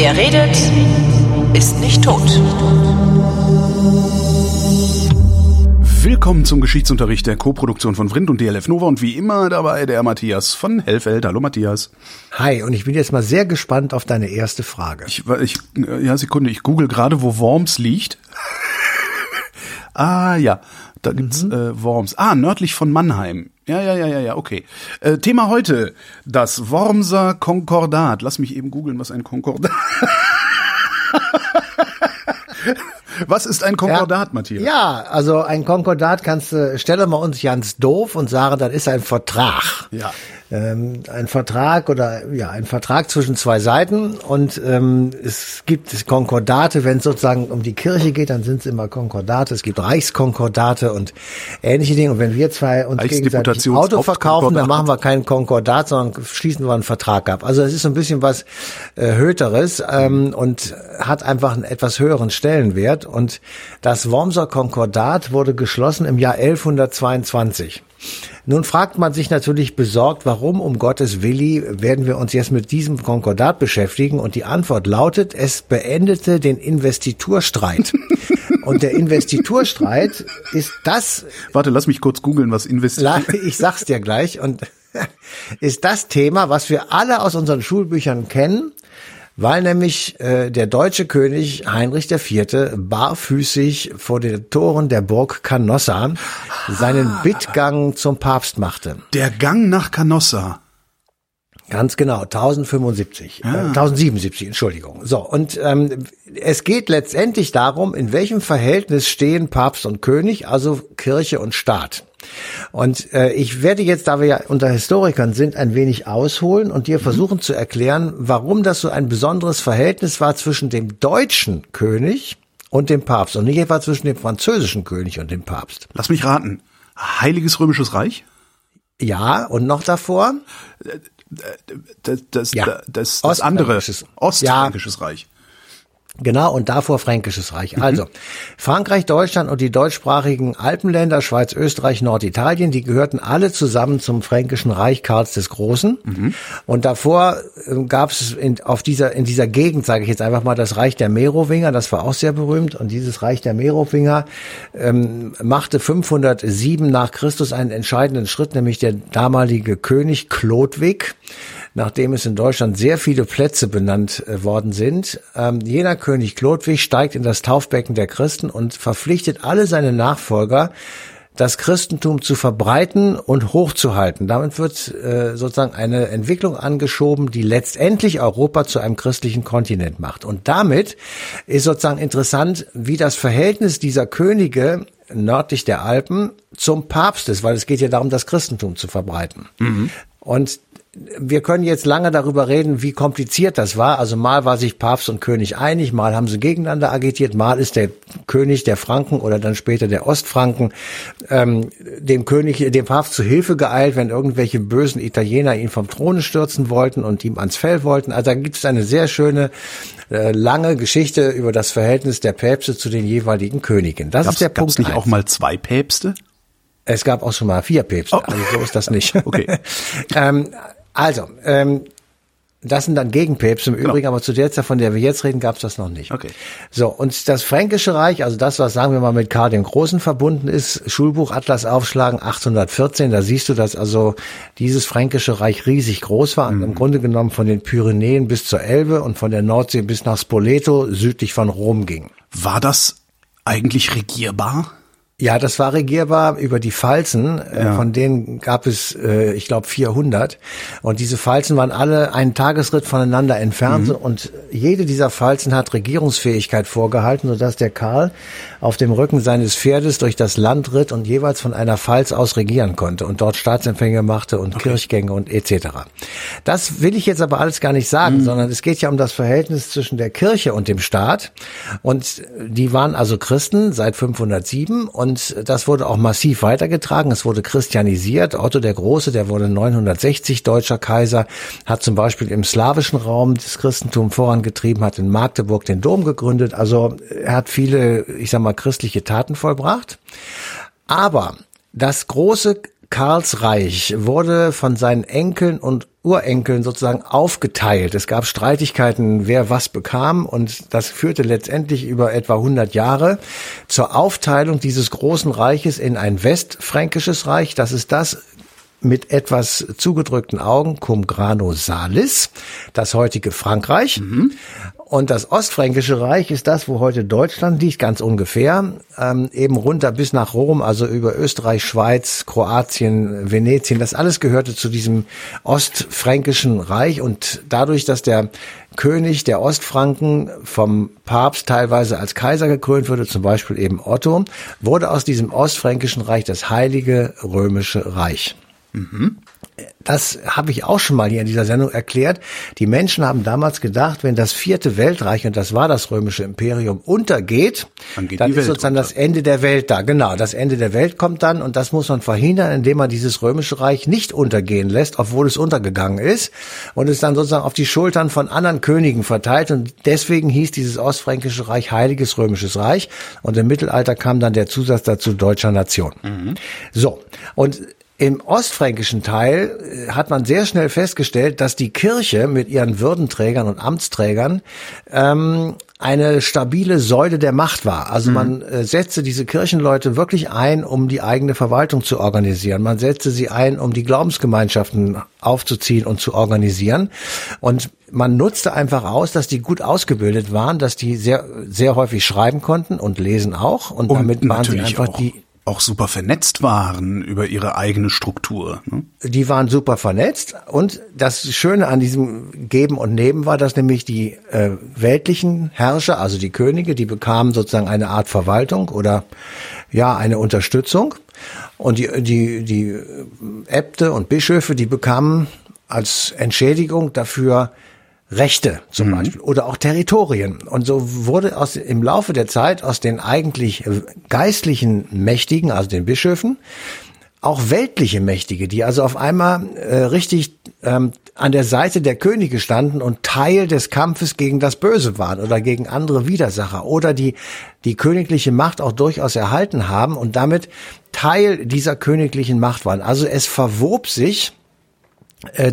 Wer redet, ist nicht tot. Willkommen zum Geschichtsunterricht der Co-Produktion von Vrindt und DLF Nova und wie immer dabei der Matthias von Hellfeld. Hallo Matthias. Hi, und ich bin jetzt mal sehr gespannt auf deine erste Frage. Ich, ich ja, Sekunde, ich google gerade, wo Worms liegt. ah, ja, da gibt's mhm. äh, Worms. Ah, nördlich von Mannheim. Ja, ja, ja, ja, ja, okay. Äh, Thema heute, das Wormser Konkordat. Lass mich eben googeln, was ein Konkordat Was ist ein Konkordat, ja, Matthias? Ja, also ein Konkordat kannst du, stelle mal uns ganz doof und sagen, das ist ein Vertrag. Ja ähm, ein Vertrag oder ja ein Vertrag zwischen zwei Seiten und ähm, es gibt Konkordate, wenn es sozusagen um die Kirche geht, dann sind es immer Konkordate. Es gibt Reichskonkordate und ähnliche Dinge. Und wenn wir zwei uns gegenseitig Auto verkaufen, dann machen wir keinen Konkordat, sondern schließen wir einen Vertrag ab. Also es ist so ein bisschen was äh, Höteres ähm, und hat einfach einen etwas höheren Stellenwert. Und das Wormser Konkordat wurde geschlossen im Jahr 1122. Nun fragt man sich natürlich besorgt, warum um Gottes Willi werden wir uns jetzt mit diesem Konkordat beschäftigen? Und die Antwort lautet, es beendete den Investiturstreit. Und der Investiturstreit ist das. Warte, lass mich kurz googeln, was Investitur. Ich sag's dir gleich. Und ist das Thema, was wir alle aus unseren Schulbüchern kennen weil nämlich äh, der deutsche König Heinrich IV. barfüßig vor den Toren der Burg Canossa seinen ah. Bittgang zum Papst machte. Der Gang nach Canossa. Ganz genau, 1075, ah. äh, 1077, Entschuldigung. So, und ähm, es geht letztendlich darum, in welchem Verhältnis stehen Papst und König, also Kirche und Staat. Und äh, ich werde jetzt, da wir ja unter Historikern sind, ein wenig ausholen und dir versuchen zu erklären, warum das so ein besonderes Verhältnis war zwischen dem deutschen König und dem Papst und nicht etwa zwischen dem französischen König und dem Papst. Lass mich raten. Heiliges Römisches Reich? Ja, und noch davor? Das, das, ja. das, das andere. Ostfränkisches ja. Reich. Genau, und davor Fränkisches Reich. Mhm. Also, Frankreich, Deutschland und die deutschsprachigen Alpenländer, Schweiz, Österreich, Norditalien, die gehörten alle zusammen zum Fränkischen Reich Karls des Großen. Mhm. Und davor äh, gab es in, auf dieser, in dieser Gegend, sage ich jetzt einfach mal, das Reich der Merowinger, das war auch sehr berühmt. Und dieses Reich der Merowinger ähm, machte 507 nach Christus einen entscheidenden Schritt, nämlich der damalige König Chlodwig nachdem es in Deutschland sehr viele Plätze benannt äh, worden sind. Ähm, jener König Chlodwig steigt in das Taufbecken der Christen und verpflichtet alle seine Nachfolger, das Christentum zu verbreiten und hochzuhalten. Damit wird äh, sozusagen eine Entwicklung angeschoben, die letztendlich Europa zu einem christlichen Kontinent macht. Und damit ist sozusagen interessant, wie das Verhältnis dieser Könige nördlich der Alpen zum Papst ist, weil es geht ja darum, das Christentum zu verbreiten. Mhm. Und wir können jetzt lange darüber reden, wie kompliziert das war. Also mal war sich Papst und König einig, mal haben sie gegeneinander agitiert, mal ist der König der Franken oder dann später der Ostfranken ähm, dem König, dem Papst zu Hilfe geeilt, wenn irgendwelche bösen Italiener ihn vom Throne stürzen wollten und ihm ans Fell wollten. Also da gibt es eine sehr schöne äh, lange Geschichte über das Verhältnis der Päpste zu den jeweiligen Königen. Das gab's, ist der Punkt. Gab's nicht auch mal zwei Päpste? Es gab auch schon mal vier Päpste, oh. also so ist das nicht. Okay. ähm, also, ähm, das sind dann Gegenpäpste im genau. Übrigen, aber zu der Zeit, von der wir jetzt reden, gab es das noch nicht. Okay. So, und das Fränkische Reich, also das, was sagen wir mal mit Karl dem Großen verbunden ist, Schulbuch Atlas aufschlagen 814, da siehst du, dass also dieses Fränkische Reich riesig groß war, mhm. im Grunde genommen von den Pyrenäen bis zur Elbe und von der Nordsee bis nach Spoleto südlich von Rom ging. War das eigentlich regierbar? Ja, das war regierbar über die Falzen. Äh, ja. Von denen gab es, äh, ich glaube, 400. Und diese Falzen waren alle einen Tagesritt voneinander entfernt. Mhm. Und jede dieser Falzen hat Regierungsfähigkeit vorgehalten, sodass der Karl auf dem Rücken seines Pferdes durch das Land ritt und jeweils von einer Pfalz aus regieren konnte und dort Staatsempfänge machte und okay. Kirchgänge und etc. Das will ich jetzt aber alles gar nicht sagen, mhm. sondern es geht ja um das Verhältnis zwischen der Kirche und dem Staat. Und die waren also Christen seit 507 und und das wurde auch massiv weitergetragen. Es wurde christianisiert. Otto der Große, der wurde 960 deutscher Kaiser, hat zum Beispiel im slawischen Raum das Christentum vorangetrieben, hat in Magdeburg den Dom gegründet. Also er hat viele, ich sag mal, christliche Taten vollbracht. Aber das große Karlsreich wurde von seinen Enkeln und Urenkeln sozusagen aufgeteilt. Es gab Streitigkeiten, wer was bekam und das führte letztendlich über etwa 100 Jahre zur Aufteilung dieses großen Reiches in ein westfränkisches Reich. Das ist das mit etwas zugedrückten Augen Cum Grano Salis, das heutige Frankreich. Mhm. Und das Ostfränkische Reich ist das, wo heute Deutschland liegt, ganz ungefähr, ähm, eben runter bis nach Rom, also über Österreich, Schweiz, Kroatien, Venetien. Das alles gehörte zu diesem Ostfränkischen Reich. Und dadurch, dass der König der Ostfranken vom Papst teilweise als Kaiser gekrönt wurde, zum Beispiel eben Otto, wurde aus diesem Ostfränkischen Reich das Heilige Römische Reich. Mhm. Das habe ich auch schon mal hier in dieser Sendung erklärt. Die Menschen haben damals gedacht, wenn das vierte Weltreich, und das war das römische Imperium, untergeht, dann, dann ist sozusagen unter. das Ende der Welt da. Genau, das Ende der Welt kommt dann und das muss man verhindern, indem man dieses römische Reich nicht untergehen lässt, obwohl es untergegangen ist und es dann sozusagen auf die Schultern von anderen Königen verteilt. Und deswegen hieß dieses Ostfränkische Reich Heiliges Römisches Reich und im Mittelalter kam dann der Zusatz dazu Deutscher Nation. Mhm. So, und im ostfränkischen Teil äh, hat man sehr schnell festgestellt, dass die Kirche mit ihren Würdenträgern und Amtsträgern ähm, eine stabile Säule der Macht war. Also mhm. man äh, setzte diese Kirchenleute wirklich ein, um die eigene Verwaltung zu organisieren. Man setzte sie ein, um die Glaubensgemeinschaften aufzuziehen und zu organisieren. Und man nutzte einfach aus, dass die gut ausgebildet waren, dass die sehr, sehr häufig schreiben konnten und lesen auch. Und, und damit waren sie einfach auch. die auch super vernetzt waren über ihre eigene Struktur. Ne? Die waren super vernetzt und das Schöne an diesem Geben und Nehmen war, dass nämlich die äh, weltlichen Herrscher, also die Könige, die bekamen sozusagen eine Art Verwaltung oder ja eine Unterstützung und die die die Äbte und Bischöfe, die bekamen als Entschädigung dafür Rechte zum mhm. Beispiel oder auch Territorien. Und so wurde aus, im Laufe der Zeit aus den eigentlich geistlichen Mächtigen, also den Bischöfen, auch weltliche Mächtige, die also auf einmal äh, richtig ähm, an der Seite der Könige standen und Teil des Kampfes gegen das Böse waren oder gegen andere Widersacher oder die die königliche Macht auch durchaus erhalten haben und damit Teil dieser königlichen Macht waren. Also es verwob sich äh,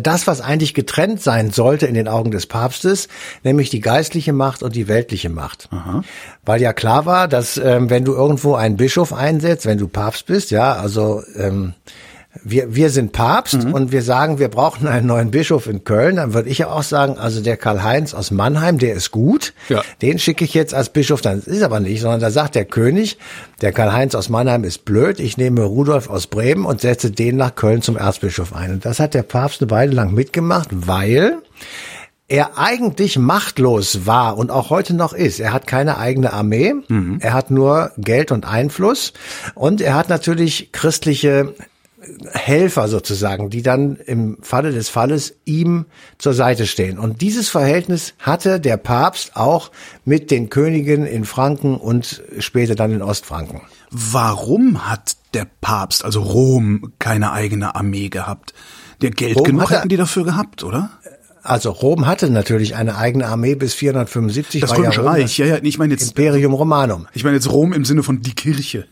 das, was eigentlich getrennt sein sollte in den Augen des Papstes, nämlich die geistliche Macht und die weltliche Macht. Aha. Weil ja klar war, dass ähm, wenn du irgendwo einen Bischof einsetzt, wenn du Papst bist, ja, also ähm, wir, wir sind Papst mhm. und wir sagen, wir brauchen einen neuen Bischof in Köln, dann würde ich ja auch sagen, also der Karl-Heinz aus Mannheim, der ist gut, ja. den schicke ich jetzt als Bischof, dann ist aber nicht, sondern da sagt der König, der Karl-Heinz aus Mannheim ist blöd, ich nehme Rudolf aus Bremen und setze den nach Köln zum Erzbischof ein. Und das hat der Papst eine Weile lang mitgemacht, weil er eigentlich machtlos war und auch heute noch ist. Er hat keine eigene Armee, mhm. er hat nur Geld und Einfluss und er hat natürlich christliche Helfer sozusagen, die dann im Falle des Falles ihm zur Seite stehen. Und dieses Verhältnis hatte der Papst auch mit den Königen in Franken und später dann in Ostfranken. Warum hat der Papst, also Rom, keine eigene Armee gehabt? Der Geld Rom genug hatte, hätten die dafür gehabt, oder? Also Rom hatte natürlich eine eigene Armee bis 475. Das Römische ja Reich, ja, ja, ich meine jetzt Imperium Romanum. Ich meine jetzt Rom im Sinne von die Kirche.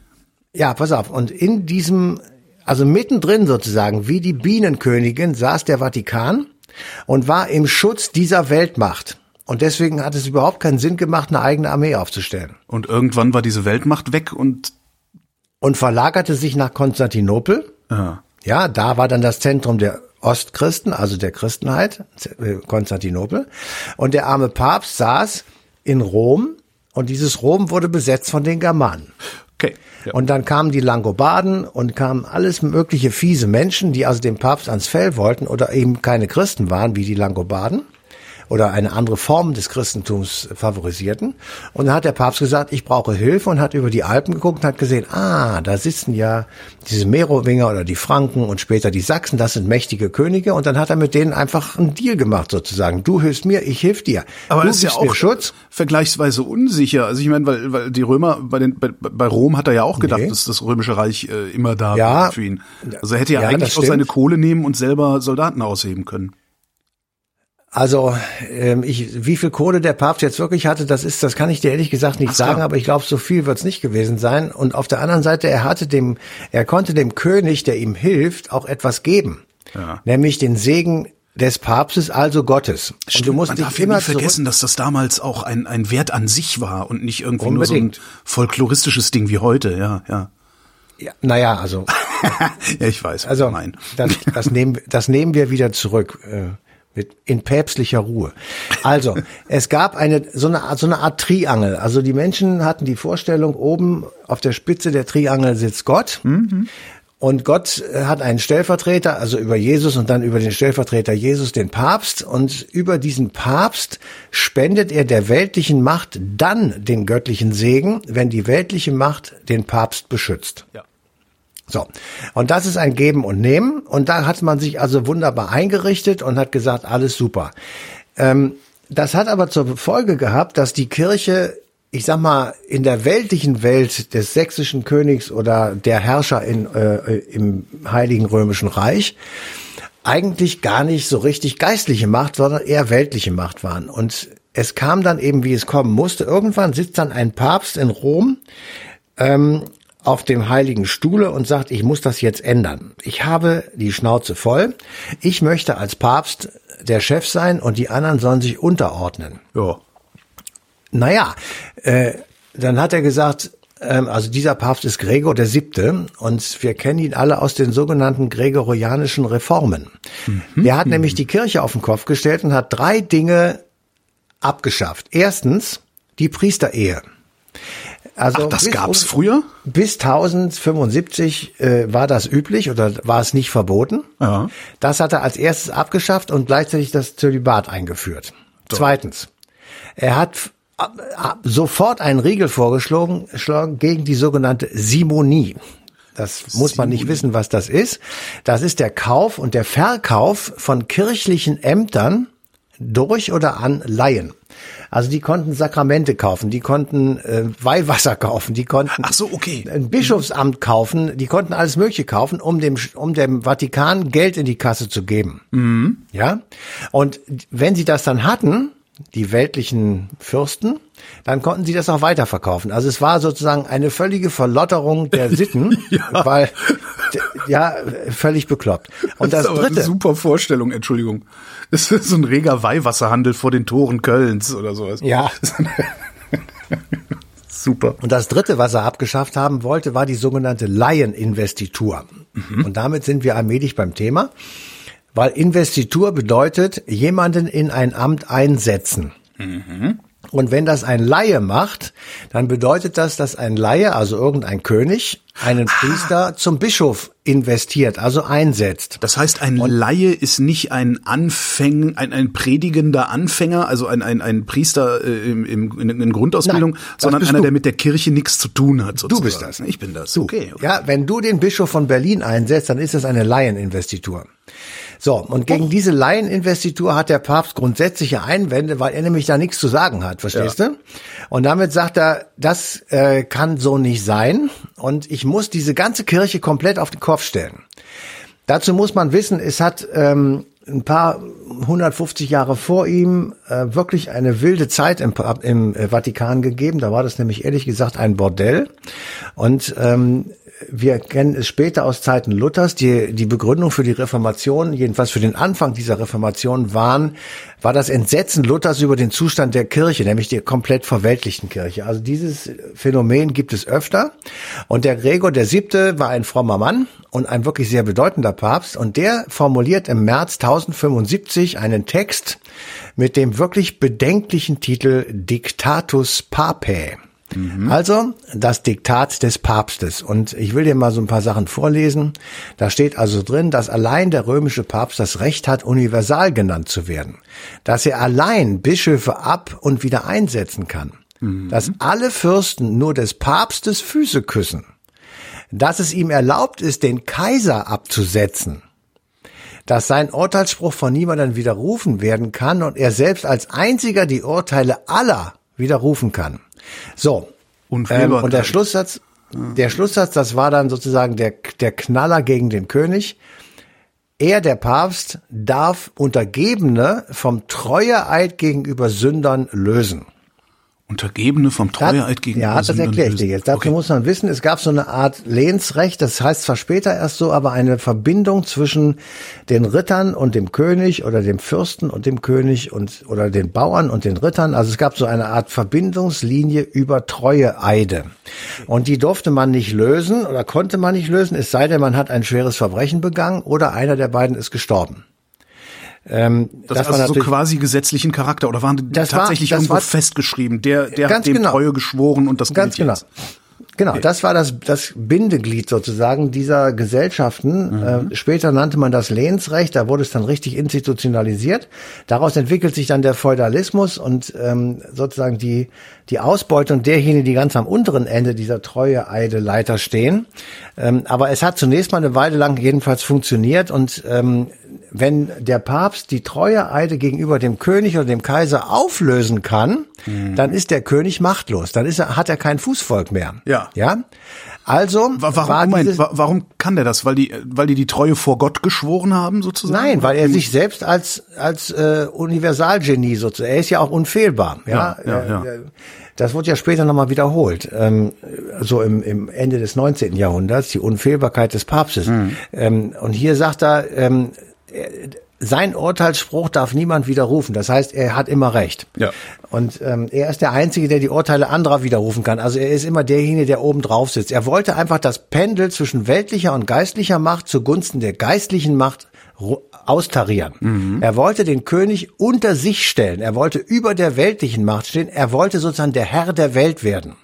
Ja, pass auf. Und in diesem also mittendrin sozusagen, wie die Bienenkönigin, saß der Vatikan und war im Schutz dieser Weltmacht. Und deswegen hat es überhaupt keinen Sinn gemacht, eine eigene Armee aufzustellen. Und irgendwann war diese Weltmacht weg und und verlagerte sich nach Konstantinopel. Aha. Ja, da war dann das Zentrum der Ostchristen, also der Christenheit, äh, Konstantinopel. Und der arme Papst saß in Rom und dieses Rom wurde besetzt von den Germanen. Okay. Ja. Und dann kamen die Langobarden und kamen alles mögliche fiese Menschen, die also dem Papst ans Fell wollten oder eben keine Christen waren, wie die Langobarden oder eine andere Form des Christentums favorisierten. Und dann hat der Papst gesagt, ich brauche Hilfe und hat über die Alpen geguckt und hat gesehen, ah, da sitzen ja diese Merowinger oder die Franken und später die Sachsen, das sind mächtige Könige. Und dann hat er mit denen einfach einen Deal gemacht sozusagen. Du hilfst mir, ich hilf dir. Aber du das ist ja auch Schutz. vergleichsweise unsicher. Also ich meine, weil, weil die Römer, bei, den, bei, bei Rom hat er ja auch gedacht, nee. dass das Römische Reich äh, immer da ja, war für ihn. Also er hätte ja, ja eigentlich auch seine Kohle nehmen und selber Soldaten ausheben können. Also ähm, ich, wie viel Kohle der Papst jetzt wirklich hatte, das ist, das kann ich dir ehrlich gesagt nicht so. sagen, aber ich glaube, so viel wird es nicht gewesen sein. Und auf der anderen Seite, er hatte dem, er konnte dem König, der ihm hilft, auch etwas geben, Ja. nämlich den Segen des Papstes, also Gottes. und du musst Man dich darf immer nicht vergessen, dass das damals auch ein, ein Wert an sich war und nicht irgendwie nur so ein Unbedingt. folkloristisches Ding wie heute, ja, ja. Ja, naja, also ja, ich weiß, Also meinst. das, das, nehmen, das nehmen wir wieder zurück. Mit, in päpstlicher Ruhe. Also, es gab eine so, eine Art so eine Art Triangel. Also die Menschen hatten die Vorstellung, oben auf der Spitze der Triangel sitzt Gott. Und Gott äh, hat einen Stellvertreter, also über Jesus und dann über den Stellvertreter Jesus den Papst. Und über diesen Papst spendet er der weltlichen Macht dann den göttlichen Segen, wenn die weltliche Macht den Papst beschützt. Ja. So. Und das ist ein Geben und Nehmen. Und da hat man sich also wunderbar eingerichtet und hat gesagt, alles super. Ähm, das hat aber zur Folge gehabt, dass die Kirche, ich sag mal, in der weltlichen Welt des sächsischen Königs oder der Herrscher in, äh, im Heiligen Römischen Reich eigentlich gar nicht so richtig geistliche Macht, sondern eher weltliche Macht waren. Und es kam dann eben, wie es kommen musste. Irgendwann sitzt dann ein Papst in Rom, ähm, auf dem heiligen Stuhle und sagt, ich muss das jetzt ändern. Ich habe die Schnauze voll. Ich möchte als Papst der Chef sein und die anderen sollen sich unterordnen. Ja. Naja, äh, dann hat er gesagt, ähm, also dieser Papst ist Gregor der Siebte und wir kennen ihn alle aus den sogenannten gregorianischen Reformen. Der hat nämlich die Kirche auf den Kopf gestellt und hat drei Dinge abgeschafft. Erstens die Priesterehe. Also Ach, das bis gab's um- früher? Bis 1075 äh, war das üblich oder war es nicht verboten. Ja. Das hat er als erstes abgeschafft und gleichzeitig das Zölibat eingeführt. Zweitens, er hat f- ab- ab- sofort einen Riegel vorgeschlagen geschlagen gegen die sogenannte Simonie. Das muss man nicht wissen, was das ist. Das ist der Kauf und der Verkauf von kirchlichen Ämtern durch oder an Laien. Also die konnten Sakramente kaufen, die konnten äh, Weihwasser kaufen, die konnten Ach so, okay. ein Bischofsamt kaufen, die konnten alles Mögliche kaufen, um dem, um dem Vatikan Geld in die Kasse zu geben. Ja? Und wenn sie das dann hatten, die weltlichen Fürsten, dann konnten sie das auch weiterverkaufen. Also es war sozusagen eine völlige Verlotterung der Sitten, weil, ja, völlig bekloppt. Und das, ist aber dritte, eine super Vorstellung, Entschuldigung. Das ist so ein reger Weihwasserhandel vor den Toren Kölns oder sowas. ja, Super. Und das dritte, was er abgeschafft haben wollte, war die sogenannte Laieninvestitur. Und damit sind wir allmählich beim Thema, weil Investitur bedeutet, jemanden in ein Amt einsetzen. Und wenn das ein Laie macht, dann bedeutet das, dass ein Laie, also irgendein König, einen Priester zum Bischof investiert, also einsetzt. Das heißt, ein Laie ist nicht ein Anfäng, ein, ein predigender Anfänger, also ein, ein, ein Priester äh, im, im, in, in Grundausbildung, Nein, sondern einer, du. der mit der Kirche nichts zu tun hat. Du Sozusagen. bist das. Ich bin das. Du. Okay. okay. Ja, wenn du den Bischof von Berlin einsetzt, dann ist das eine Laieninvestitur. So, und gegen diese Laieninvestitur hat der Papst grundsätzliche Einwände, weil er nämlich da nichts zu sagen hat, verstehst du? Und damit sagt er, das äh, kann so nicht sein und ich muss diese ganze Kirche komplett auf den Kopf stellen. Dazu muss man wissen, es hat ähm, ein paar 150 Jahre vor ihm äh, wirklich eine wilde Zeit im, im äh, Vatikan gegeben. Da war das nämlich ehrlich gesagt ein Bordell. Und ähm, wir kennen es später aus Zeiten Luthers. Die, die Begründung für die Reformation, jedenfalls für den Anfang dieser Reformation, waren, war das Entsetzen Luthers über den Zustand der Kirche, nämlich der komplett verweltlichten Kirche. Also dieses Phänomen gibt es öfter. Und der Gregor der Siebte war ein frommer Mann und ein wirklich sehr bedeutender Papst. Und der formuliert im März 1075 einen Text mit dem wirklich bedenklichen Titel Dictatus Papae. Also das Diktat des Papstes. Und ich will dir mal so ein paar Sachen vorlesen. Da steht also drin, dass allein der römische Papst das Recht hat, universal genannt zu werden. Dass er allein Bischöfe ab und wieder einsetzen kann. Dass alle Fürsten nur des Papstes Füße küssen. Dass es ihm erlaubt ist, den Kaiser abzusetzen dass sein Urteilsspruch von niemandem widerrufen werden kann und er selbst als einziger die Urteile aller widerrufen kann. So. Unfehlbarkeit. Ähm, und der Schlusssatz, der Schlusssatz, das war dann sozusagen der, der Knaller gegen den König. er, der Papst, darf Untergebene vom Treueeid gegenüber Sündern lösen. Untergebene vom Treueeid gegenüber Ja, das erkläre ich dir jetzt. Dazu Okay. muss man wissen, es gab so eine Art Lehnsrecht, das heißt zwar später erst so, aber eine Verbindung zwischen den Rittern und dem König oder dem Fürsten und dem König und oder den Bauern und den Rittern. Also es gab so eine Art Verbindungslinie über Treueeide. Und die durfte man nicht lösen oder konnte man nicht lösen, es sei denn, man hat ein schweres Verbrechen begangen oder einer der beiden ist gestorben. Ähm, Das, war also so quasi gesetzlichen Charakter oder waren die Das war- tatsächlich das irgendwo war- festgeschrieben? Der, der hat dem genau. Treue geschworen und das Ganz genau. jetzt. Genau, das war das, das Bindeglied sozusagen dieser Gesellschaften. Äh, später nannte man das Lehnsrecht, da wurde es dann richtig institutionalisiert. Daraus entwickelt sich dann der Feudalismus und ähm, sozusagen die, die Ausbeutung derjenigen, die ganz am unteren Ende dieser Treueeide-Leiter stehen. Ähm, aber es hat zunächst mal eine Weile lang jedenfalls funktioniert und ähm, wenn der Papst die Treueeide gegenüber dem König oder dem Kaiser auflösen kann, dann ist der König machtlos. Dann ist er, hat er kein Fußvolk mehr. Ja. Ja. Also Wa- Warum, war Moment, warum kann der das? Weil die, weil die die Treue vor Gott geschworen haben, sozusagen? Nein, weil er sich selbst als als äh, Universalgenie sozusagen, er ist ja auch unfehlbar. Ja, Ja, ja, ja. äh, Das wurde ja später nochmal wiederholt, ähm, so im, im Ende des 19. Jahrhunderts, die Unfehlbarkeit des Papstes. Mhm. Ähm, und hier sagt er, ähm, äh, sein Urteilsspruch darf niemand widerrufen. Das heißt, er hat immer recht. Ja. Und ähm, er ist der Einzige, der die Urteile anderer widerrufen kann. Also er ist immer derjenige, der oben drauf sitzt. Er wollte einfach das Pendel zwischen weltlicher und geistlicher Macht zugunsten der geistlichen Macht austarieren. Er wollte den König unter sich stellen. Er wollte über der weltlichen Macht stehen. Er wollte sozusagen der Herr der Welt werden.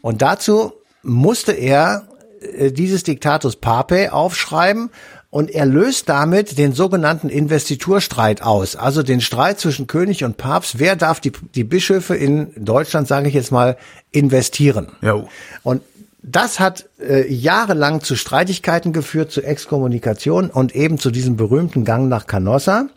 Und dazu musste er äh, dieses Diktatus Papae aufschreiben und er löst damit den sogenannten Investiturstreit aus, also den Streit zwischen König und Papst. Wer darf die, die Bischöfe in Deutschland, sage ich jetzt mal, investieren? Ja. Und das hat äh, jahrelang zu Streitigkeiten geführt, zu Exkommunikation und eben zu diesem berühmten Gang nach Canossa,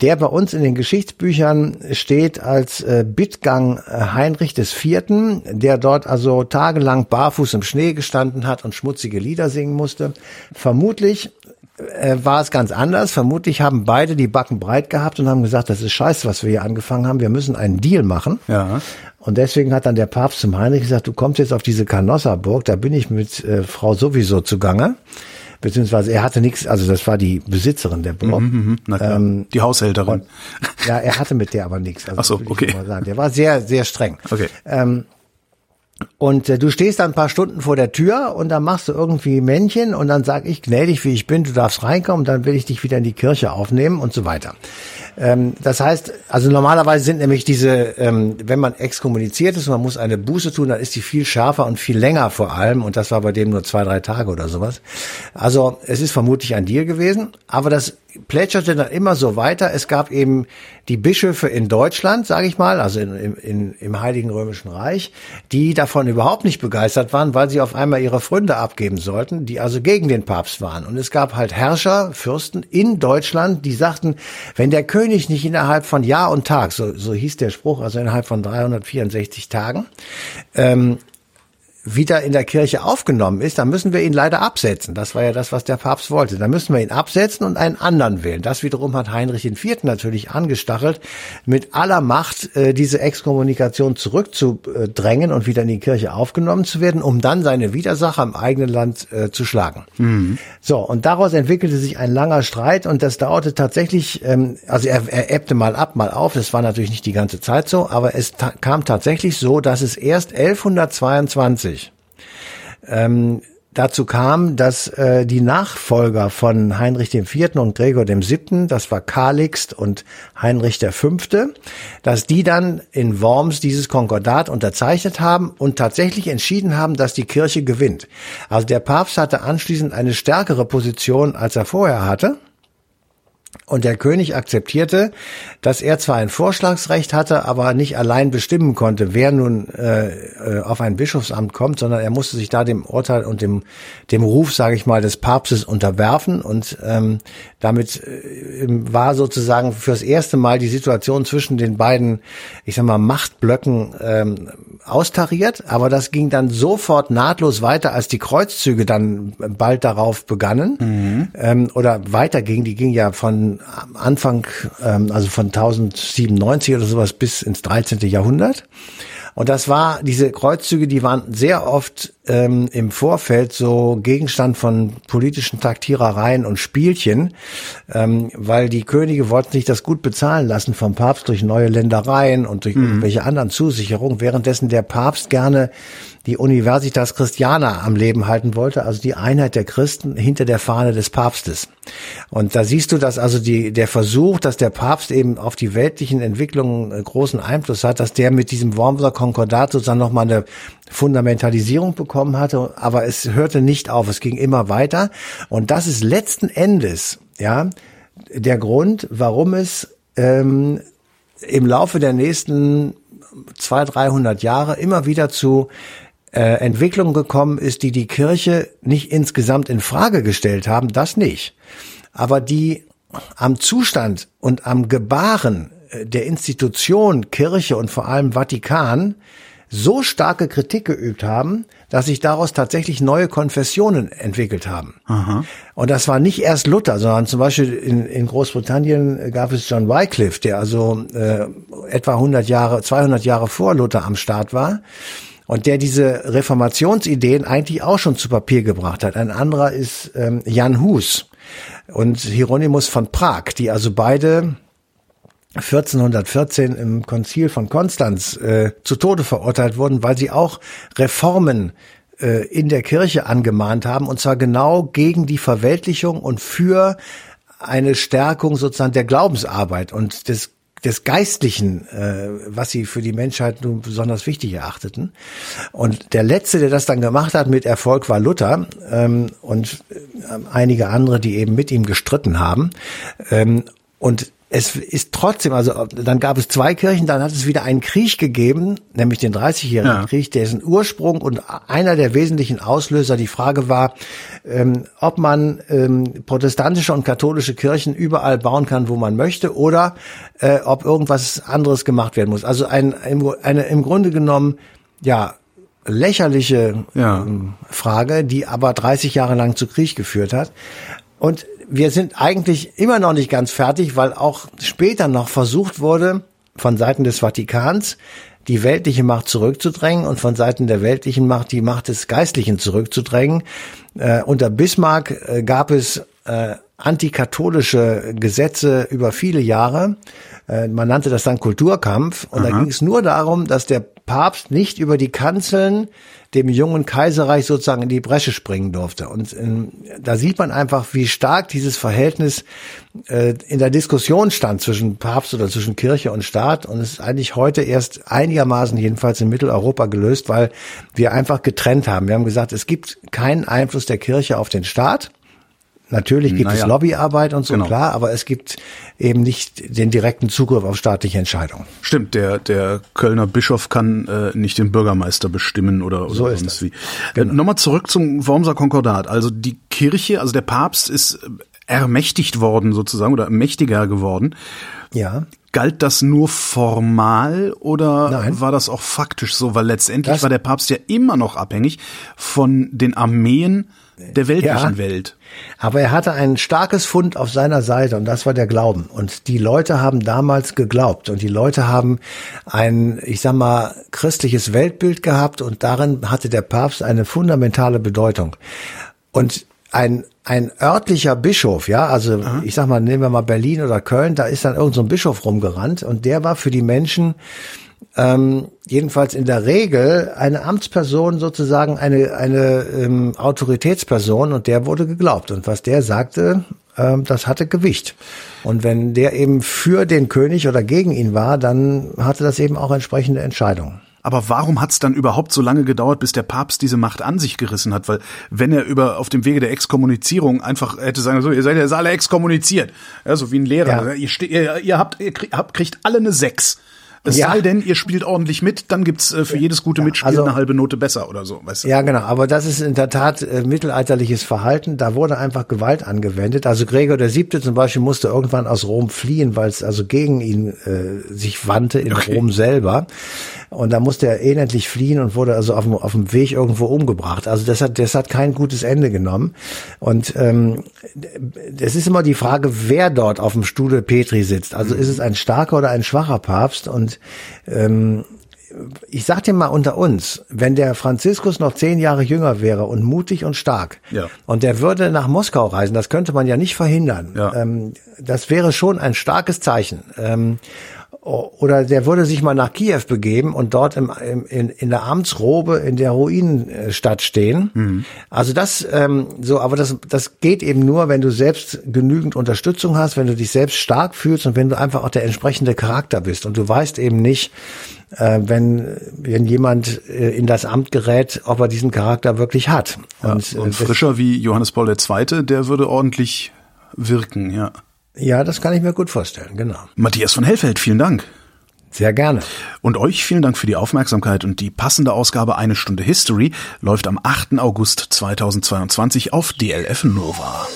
der bei uns in den Geschichtsbüchern steht als äh, Bittgang äh, Heinrich des Vierten, der dort also tagelang barfuß im Schnee gestanden hat und schmutzige Lieder singen musste. Vermutlich äh, war es ganz anders. Vermutlich haben beide die Backen breit gehabt und haben gesagt, das ist scheiße, was wir hier angefangen haben. Wir müssen einen Deal machen. Ja. Und deswegen hat dann der Papst zum Heinrich gesagt, du kommst jetzt auf diese Canossa-Burg, da bin ich mit äh, Frau sowieso zugange. Beziehungsweise er hatte nichts, also das war die Besitzerin der Burg. Mhm, na klar. die Haushälterin. Ja, er hatte mit der aber nichts. Also Ach so, okay. Der war sehr, sehr streng. Okay. Ähm, und äh, du stehst dann ein paar Stunden vor der Tür und dann machst du irgendwie Männchen und dann sag ich, gnädig wie ich bin, du darfst reinkommen, dann will ich dich wieder in die Kirche aufnehmen und so weiter. Ähm, das heißt, also normalerweise sind nämlich diese, ähm, wenn man exkommuniziert ist man muss eine Buße tun, dann ist die viel schärfer und viel länger vor allem und das war bei dem nur zwei, drei Tage oder sowas. Also es ist vermutlich ein Deal gewesen, aber das plätscherte dann immer so weiter. Es gab eben die Bischöfe in Deutschland, sage ich mal, also in, in, im Heiligen Römischen Reich, die davon überhaupt nicht begeistert waren, weil sie auf einmal ihre Fründe abgeben sollten, die also gegen den Papst waren. Und es gab halt Herrscher, Fürsten in Deutschland, die sagten, wenn der König nicht innerhalb von Jahr und Tag, so, so hieß der Spruch, also innerhalb von 364 Tagen, ähm, wieder in der Kirche aufgenommen ist, dann müssen wir ihn leider absetzen. Das war ja das, was der Papst wollte. Dann müssen wir ihn absetzen und einen anderen wählen. Das wiederum hat Heinrich IV. natürlich angestachelt, mit aller Macht äh, diese Exkommunikation zurückzudrängen und wieder in die Kirche aufgenommen zu werden, um dann seine Widersacher im eigenen Land äh, zu schlagen. So, und daraus entwickelte sich ein langer Streit und das dauerte tatsächlich, ähm, also er, er ebbte mal ab, mal auf. Das war natürlich nicht die ganze Zeit so, aber es ta kam tatsächlich so, dass es erst 1122 ähm, dazu kam, dass äh, die Nachfolger von Heinrich IV. und Gregor VII., das war Kalixt und Heinrich V., dass die dann in Worms dieses Konkordat unterzeichnet haben und tatsächlich entschieden haben, dass die Kirche gewinnt. Also der Papst hatte anschließend eine stärkere Position, als er vorher hatte. Und der König akzeptierte, dass er zwar ein Vorschlagsrecht hatte, aber nicht allein bestimmen konnte, wer nun äh, äh, auf ein Bischofsamt kommt, sondern er musste sich da dem Urteil und dem, dem Ruf, sage ich mal, des Papstes unterwerfen. Und ähm, damit äh, war sozusagen fürs erste Mal die Situation zwischen den beiden, ich sag mal, Machtblöcken ähm, austariert. Aber das ging dann sofort nahtlos weiter, als die Kreuzzüge dann bald darauf begannen mhm. ähm, oder weitergingen. Die gingen ja von Anfang, ähm, also von 1097 oder sowas bis ins 13. Jahrhundert. Und das war, diese Kreuzzüge, die waren sehr oft ähm, im Vorfeld so Gegenstand von politischen Taktierereien und Spielchen, ähm, weil die Könige wollten sich das gut bezahlen lassen vom Papst durch neue Ländereien und durch mhm. irgendwelche anderen Zusicherungen, währenddessen der Papst gerne die Universitas Christiana am Leben halten wollte, also die Einheit der Christen hinter der Fahne des Papstes. Und da siehst du, dass also die, der Versuch, dass der Papst eben auf die weltlichen Entwicklungen äh, großen Einfluss hat, dass der mit diesem Wormser Konkordat sozusagen nochmal eine Fundamentalisierung bekommen hatte, aber es hörte nicht auf, es ging immer weiter. Und das ist letzten Endes, ja, der Grund, warum es ähm, im Laufe der nächsten zwei, dreihundert Jahre immer wieder zu äh, Entwicklung gekommen ist, die die Kirche nicht insgesamt in Frage gestellt haben, das nicht. Aber die am Zustand und am Gebaren äh, der Institution Kirche und vor allem Vatikan so starke Kritik geübt haben, dass sich daraus tatsächlich neue Konfessionen entwickelt haben. Aha. Und das war nicht erst Luther, sondern zum Beispiel in, in Großbritannien gab es John Wycliffe, der also äh, etwa 100 Jahre, 200 Jahre vor Luther am Start war und der diese Reformationsideen eigentlich auch schon zu Papier gebracht hat. Ein anderer ist ähm, Jan Hus und Hieronymus von Prag, die also beide 1414 im Konzil von Konstanz äh, zu Tode verurteilt wurden, weil sie auch Reformen äh, in der Kirche angemahnt haben, und zwar genau gegen die Verweltlichung und für eine Stärkung sozusagen der Glaubensarbeit und des des Geistlichen, äh, was sie für die Menschheit nun besonders wichtig erachteten. Und der letzte, der das dann gemacht hat mit Erfolg, war Luther ähm, und äh, einige andere, die eben mit ihm gestritten haben. Ähm, und es ist trotzdem, also dann gab es zwei Kirchen, dann hat es wieder einen Krieg gegeben, nämlich den 30-jährigen ja. Krieg, dessen Ursprung und einer der wesentlichen Auslöser die Frage war, ähm, ob man ähm, protestantische und katholische Kirchen überall bauen kann, wo man möchte, oder äh, ob irgendwas anderes gemacht werden muss. Also ein, eine im Grunde genommen, ja, lächerliche ja. Ähm, Frage, die aber 30 Jahre lang zu Krieg geführt hat. Und wir sind eigentlich immer noch nicht ganz fertig, weil auch später noch versucht wurde, von Seiten des Vatikans die weltliche Macht zurückzudrängen und von Seiten der weltlichen Macht die Macht des Geistlichen zurückzudrängen. Äh, unter Bismarck äh, gab es äh, antikatholische Gesetze über viele Jahre. Äh, man nannte das dann Kulturkampf. Und Aha. da ging es nur darum, dass der Papst nicht über die Kanzeln dem jungen Kaiserreich sozusagen in die Bresche springen durfte. Und in, äh, da sieht man einfach, wie stark dieses Verhältnis äh, in der Diskussion stand zwischen Papst oder zwischen Kirche und Staat. Und es ist eigentlich heute erst einigermaßen jedenfalls in Mitteleuropa gelöst, weil wir einfach getrennt haben. Wir haben gesagt, es gibt keinen Einfluss der Kirche auf den Staat. Natürlich gibt naja. es Lobbyarbeit und so, genau. klar, aber es gibt eben nicht den direkten Zugriff auf staatliche Entscheidungen. Stimmt, der, der Kölner Bischof kann äh, nicht den Bürgermeister bestimmen oder, oder so ist sonst wie. Genau. Äh, Nochmal zurück zum Wormser Konkordat. Also die Kirche, also der Papst ist äh, ermächtigt worden sozusagen oder mächtiger geworden. Ja. Galt das nur formal oder Nein. war das auch faktisch so? Weil letztendlich das war der Papst ja immer noch abhängig von den Armeen der weltlichen ja, Welt. Aber er hatte ein starkes Fund auf seiner Seite und das war der Glauben. Und die Leute haben damals geglaubt und die Leute haben ein, ich sag mal, christliches Weltbild gehabt und darin hatte der Papst eine fundamentale Bedeutung. Und ein, ein örtlicher Bischof, ja, also Aha. ich sag mal, nehmen wir mal Berlin oder Köln, da ist dann irgendein so Bischof rumgerannt und der war für die Menschen ähm, jedenfalls in der Regel eine Amtsperson sozusagen eine, eine ähm, Autoritätsperson und der wurde geglaubt. Und was der sagte, ähm, das hatte Gewicht. Und wenn der eben für den König oder gegen ihn war, dann hatte das eben auch entsprechende Entscheidungen. Aber warum hat es dann überhaupt so lange gedauert, bis der Papst diese Macht an sich gerissen hat? Weil wenn er über auf dem Wege der Exkommunizierung einfach hätte sagen so, ihr seid ja alle exkommuniziert, ja, so wie ein Lehrer, Ja. ihr, ihr, habt ihr kriegt alle eine Sechs. Es Ja. sei denn, ihr spielt ordentlich mit, dann gibt's äh, für jedes gute Mitspiel also- eine halbe Note besser oder so, weißt du? Ja, genau. Aber das ist in der Tat äh, mittelalterliches Verhalten. Da wurde einfach Gewalt angewendet. Also Gregor der Siebte zum Beispiel musste irgendwann aus Rom fliehen, weil es also gegen ihn äh, sich wandte in Okay. Rom selber. Und da musste er elendlich fliehen und wurde also auf dem, auf dem Weg irgendwo umgebracht. Also das hat, das hat kein gutes Ende genommen. Und ähm, es ist immer die Frage, wer dort auf dem Stuhle Petri sitzt. Also ist es ein starker oder ein schwacher Papst? Und ähm, ich sag dir mal unter uns, wenn der Franziskus noch zehn Jahre jünger wäre und mutig und stark Ja. und der würde nach Moskau reisen, das könnte man ja nicht verhindern. Ja. Ähm, das wäre schon ein starkes Zeichen. Ähm, oder der würde sich mal nach Kiew begeben und dort im, im, in, in der Amtsrobe in der Ruinenstadt stehen. Mhm. Also das ähm, so, aber das das geht eben nur, wenn du selbst genügend Unterstützung hast, wenn du dich selbst stark fühlst und wenn du einfach auch der entsprechende Charakter bist und du weißt eben nicht, äh, wenn wenn jemand äh, in das Amt gerät, ob er diesen Charakter wirklich hat. Und, äh, und das- frischer wie Johannes Paul II., der würde ordentlich wirken, ja. Ja, das kann ich mir gut vorstellen, genau. Matthias von Hellfeld, vielen Dank. Sehr gerne. Und euch vielen Dank für die Aufmerksamkeit und die passende Ausgabe Eine Stunde History läuft am 8. August 2022 auf DLF Nova.